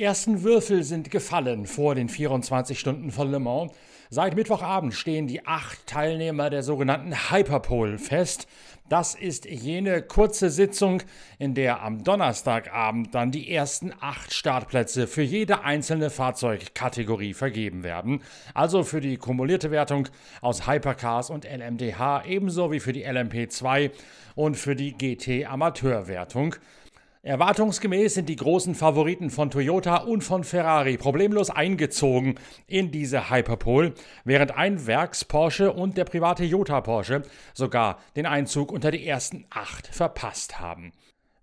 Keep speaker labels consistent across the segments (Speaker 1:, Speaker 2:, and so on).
Speaker 1: Die ersten Würfel sind gefallen vor den 24 Stunden von Le Mans. Seit Mittwochabend stehen die acht Teilnehmer der sogenannten Hyperpole fest. Das ist jene kurze Sitzung, in der am Donnerstagabend dann die ersten acht Startplätze für jede einzelne Fahrzeugkategorie vergeben werden. Also für die kumulierte Wertung aus Hypercars und LMDH ebenso wie für die LMP2 und für die GT Amateurwertung. Erwartungsgemäß sind die großen Favoriten von Toyota und von Ferrari problemlos eingezogen in diese Hyperpole, während ein Werks-Porsche und der private Jota-Porsche sogar den Einzug unter die ersten acht verpasst haben.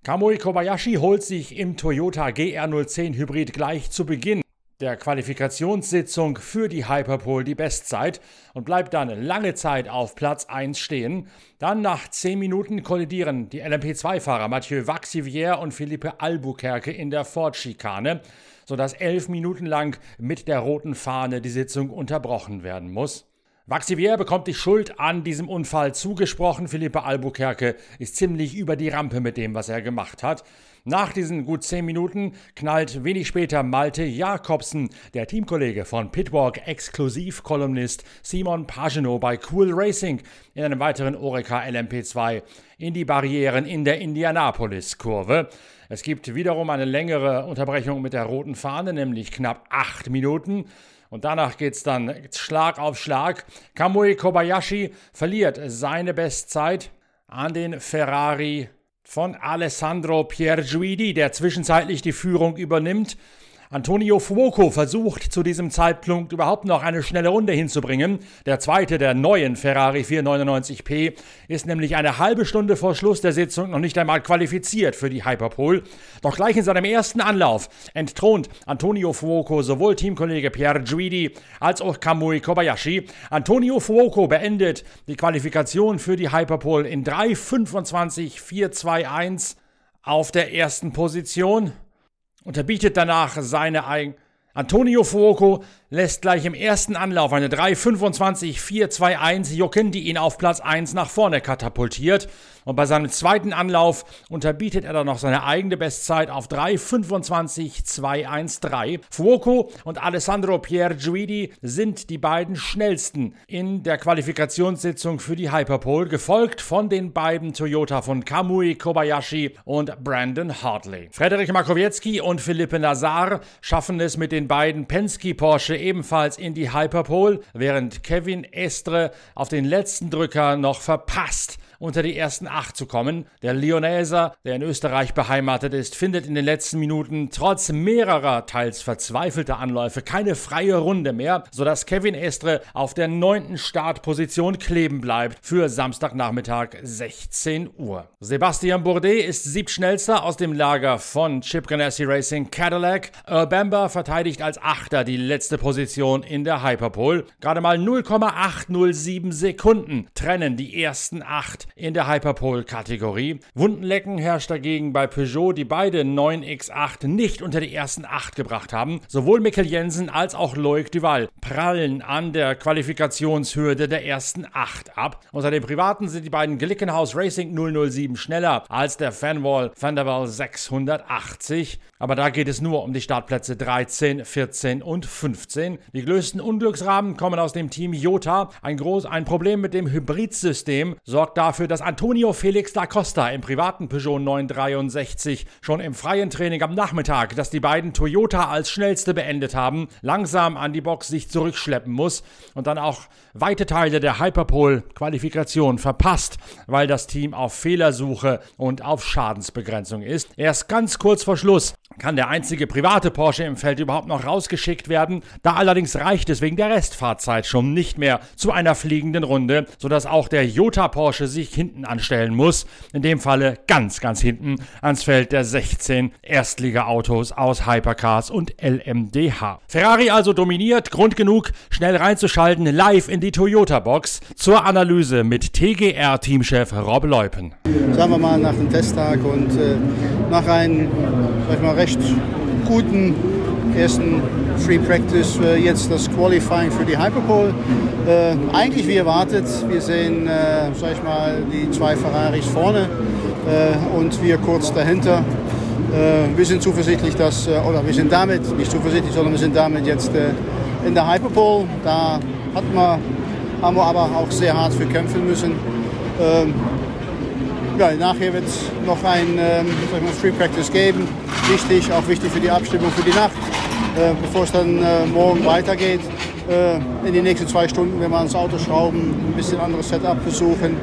Speaker 1: Kamui Kobayashi holt sich im Toyota GR010 Hybrid gleich zu Beginn der Qualifikationssitzung für die Hyperpole die Bestzeit und bleibt dann lange Zeit auf Platz 1 stehen. Dann nach 10 Minuten kollidieren die LMP2-Fahrer Mathieu Vaxivier und Philippe Albuquerque in der Ford-Schikane, sodass 11 Minuten lang mit der roten Fahne die Sitzung unterbrochen werden muss. Vaxivier bekommt die Schuld an diesem Unfall zugesprochen. Philippe Albuquerque ist ziemlich über die Rampe mit dem, was er gemacht hat. Nach diesen gut zehn Minuten knallt wenig später Malte Jakobsen, der Teamkollege von Pitwalk-Exklusivkolumnist Simon Pagenaud bei Cool Racing, in einem weiteren Oreca LMP2 in die Barrieren in der Indianapolis-Kurve. Es gibt wiederum eine längere Unterbrechung mit der roten Fahne, nämlich knapp acht Minuten. Und danach geht es dann Schlag auf Schlag. Kamui Kobayashi verliert seine Bestzeit an den Ferrari von Alessandro Pierguidi, der zwischenzeitlich die Führung übernimmt. Antonio Fuoco versucht zu diesem Zeitpunkt überhaupt noch eine schnelle Runde hinzubringen. Der zweite der neuen Ferrari 499p ist nämlich eine halbe Stunde vor Schluss der Sitzung noch nicht einmal qualifiziert für die Hyperpole. Doch gleich in seinem ersten Anlauf entthront Antonio Fuoco sowohl Teamkollege Pierre Guidi als auch Kamui Kobayashi. Antonio Fuoco beendet die Qualifikation für die Hyperpole in 3.25.421 auf der ersten Position unterbietet danach seine. Antonio Fuoco lässt gleich im ersten Anlauf eine 3.25.421 jucken, die ihn auf Platz 1 nach vorne katapultiert. Und bei seinem zweiten Anlauf unterbietet er dann noch seine eigene Bestzeit auf 3.25.213. Fuoco und Alessandro Pierguidi sind die beiden schnellsten in der Qualifikationssitzung für die Hyperpole, gefolgt von den beiden Toyota von Kamui Kobayashi und Brandon Hartley. Frederik Makowiecki und Philippe Nazar schaffen es mit den beiden Penske Porsche ebenfalls in die Hyperpole, während Kevin Estre auf den letzten Drücker noch verpasst unter die ersten acht zu kommen. Der Lyoneser, der in Österreich beheimatet ist, findet in den letzten Minuten trotz mehrerer teils verzweifelter Anläufe keine freie Runde mehr, sodass Kevin Estre auf der neunten Startposition kleben bleibt für Samstagnachmittag 16 Uhr. Sebastian Bourdais ist siebtschnellster aus dem Lager von Chip Ganassi Racing Cadillac. Earl Bamber verteidigt als Achter die letzte Position in der Hyperpole. Gerade mal 0,807 Sekunden trennen die ersten acht in der Hyperpole-Kategorie. Wundenlecken herrscht dagegen bei Peugeot, die beide 9X8 nicht unter die ersten 8 gebracht haben. Sowohl Mikkel Jensen als auch Loic Duval prallen an der Qualifikationshürde der ersten 8 ab. Unter den Privaten sind die beiden Glickenhaus Racing 007 schneller als der Fanwall Thunderwall 680. Aber da geht es nur um die Startplätze 13, 14 und 15. Die größten Unglücksrahmen kommen aus dem Team Jota. Ein, groß, ein Problem mit dem Hybridsystem sorgt dafür, dafür, dass Antonio Felix da Costa im privaten Peugeot 963 schon im freien Training am Nachmittag, das die beiden Toyota als schnellste beendet haben, langsam an die Box sich zurückschleppen muss und dann auch weite Teile der Hyperpole-Qualifikation verpasst, weil das Team auf Fehlersuche und auf Schadensbegrenzung ist. Erst ganz kurz vor Schluss kann der einzige private Porsche im Feld überhaupt noch rausgeschickt werden. Da allerdings reicht es wegen der Restfahrzeit schon nicht mehr zu einer fliegenden Runde, sodass auch der Jota Porsche sich hinten anstellen muss. In dem Falle ganz, ganz hinten ans Feld der 16 Erstliga-Autos aus Hypercars und LMDH. Ferrari also dominiert, Grund genug, schnell reinzuschalten, live in die Toyota-Box zur Analyse mit TGR-Teamchef Rob Leupen.
Speaker 2: Sagen wir mal nach dem Testtag und äh, nach einem, sag ich mal, recht guten ersten Free Practice, äh, jetzt das Qualifying für die Hyperpole. Äh, eigentlich wie erwartet, wir sehen, äh, sag ich mal, die zwei Ferraris vorne äh, und wir kurz dahinter. wir sind zuversichtlich, dass, oder wir sind damit, nicht zuversichtlich, sondern wir sind damit jetzt in der Hyperpole. Da hat man, haben wir aber auch sehr hart für kämpfen müssen. Ähm, ja, nachher wird es noch ein ähm, Free Practice geben. Wichtig, auch wichtig für die Abstimmung für die Nacht, äh, bevor es dann äh, morgen weitergeht. Äh, in die nächsten zwei Stunden werden wir ans Auto schrauben, ein bisschen anderes Setup versuchen.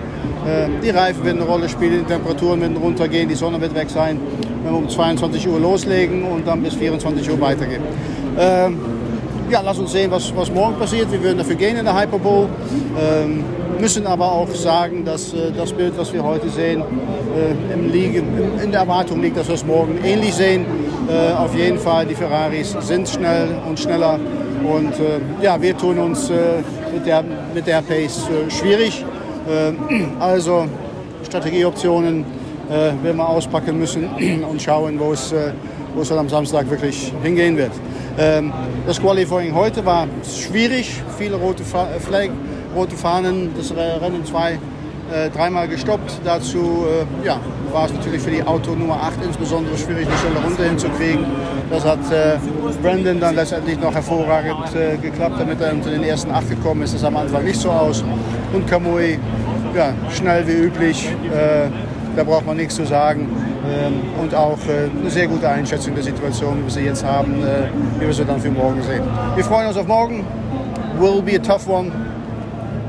Speaker 2: Äh, die Reifen werden eine Rolle spielen, die Temperaturen werden runtergehen, die Sonne wird weg sein. Wenn wir um 22 Uhr loslegen und dann bis 24 Uhr weitergehen. Ja, lass uns sehen, was, was morgen passiert. Wir würden dafür gehen in der Hyperbowl. Ähm, müssen aber auch sagen, dass äh, das Bild, was wir heute sehen, äh, im Liegen, in der Erwartung liegt, dass wir es morgen ähnlich sehen. Äh, auf jeden Fall, die Ferraris sind schnell und schneller. Und äh, ja, wir tun uns äh, mit, der, mit der Pace äh, schwierig. also Strategieoptionen werden wir auspacken müssen und schauen, wo es, wo es dann am Samstag wirklich hingehen wird. Ähm, das Qualifying heute war schwierig, viele rote Flag, rote Fahnen, das Rennen zwei, äh, dreimal gestoppt. Dazu äh, ja, war es natürlich für die Auto Nummer 8 insbesondere schwierig, die Stelle runter hinzukriegen. Das hat äh, Brandon dann letztendlich noch hervorragend äh, geklappt, damit er unter den ersten 8 gekommen ist. Das sah am Anfang nicht so aus. Und Kamui, ja, schnell wie üblich, äh, da braucht man nichts zu sagen. Ähm, und auch äh, eine sehr gute Einschätzung der Situation, wie wir sie jetzt haben, äh, wie wir sie dann für morgen sehen. Wir freuen uns auf morgen. Will be a tough one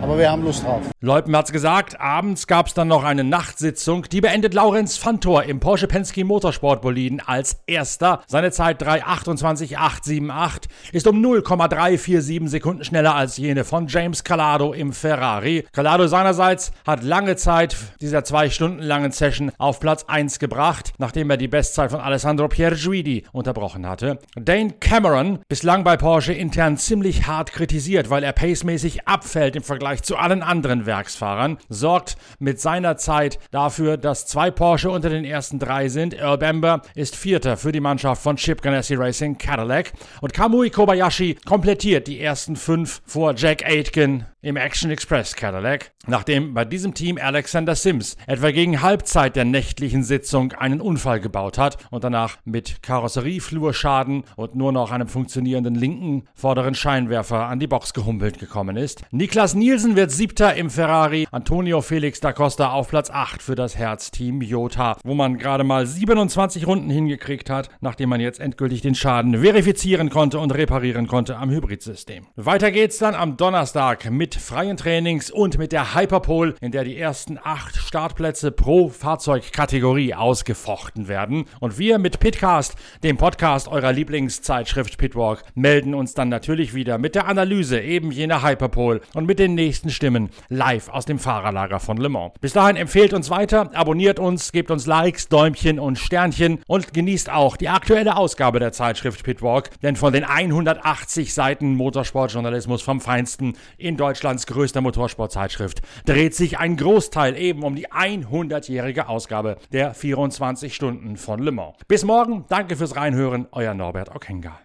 Speaker 2: aber wir haben Lust drauf.
Speaker 1: Leupen hat's gesagt, abends gab es dann noch eine Nachtsitzung, die beendet Laurenz Fantor im Porsche Penske Motorsportboliden als erster. Seine Zeit 3.28.878 ist um 0,347 Sekunden schneller als jene von James Calado im Ferrari. Calado seinerseits hat lange Zeit dieser zwei Stunden langen Session auf Platz 1 gebracht, nachdem er die Bestzeit von Alessandro Pierguidi unterbrochen hatte. Dane Cameron, bislang bei Porsche intern ziemlich hart kritisiert, weil er pacemäßig abfällt im Vergleich Vergleich zu allen anderen Werksfahrern, sorgt mit seiner Zeit dafür, dass zwei Porsche unter den ersten drei sind. Earl Bamber ist Vierter für die Mannschaft von Chip Ganassi Racing Cadillac und Kamui Kobayashi komplettiert die ersten fünf vor Jack Aitken im Action Express Cadillac, nachdem bei diesem Team Alexander Sims etwa gegen Halbzeit der nächtlichen Sitzung einen Unfall gebaut hat und danach mit Karosserieflurschaden und nur noch einem funktionierenden linken vorderen Scheinwerfer an die Box gehumpelt gekommen ist. Niklas Nielsen wird siebter im Ferrari, Antonio Felix da Costa auf Platz 8 für das Herzteam Jota, wo man gerade mal 27 Runden hingekriegt hat, nachdem man jetzt endgültig den Schaden verifizieren konnte und reparieren konnte am Hybridsystem. Weiter geht's dann am Donnerstag freien Trainings und mit der Hyperpole, in der die ersten acht Startplätze pro Fahrzeugkategorie ausgefochten werden. Und wir mit Pitcast, dem Podcast eurer Lieblingszeitschrift Pitwalk, melden uns dann natürlich wieder mit der Analyse eben jener Hyperpole und mit den nächsten Stimmen live aus dem Fahrerlager von Le Mans. Bis dahin empfehlt uns weiter, abonniert uns, gebt uns Likes, Däumchen und Sternchen und genießt auch die aktuelle Ausgabe der Zeitschrift Pitwalk, denn von den 180 Seiten Motorsportjournalismus vom Feinsten in Deutschland Deutschlands größter Motorsportzeitschrift dreht sich ein Großteil eben um die 100-jährige Ausgabe der 24 Stunden von Le Mans. Bis morgen, danke fürs Reinhören, euer Norbert Okenga.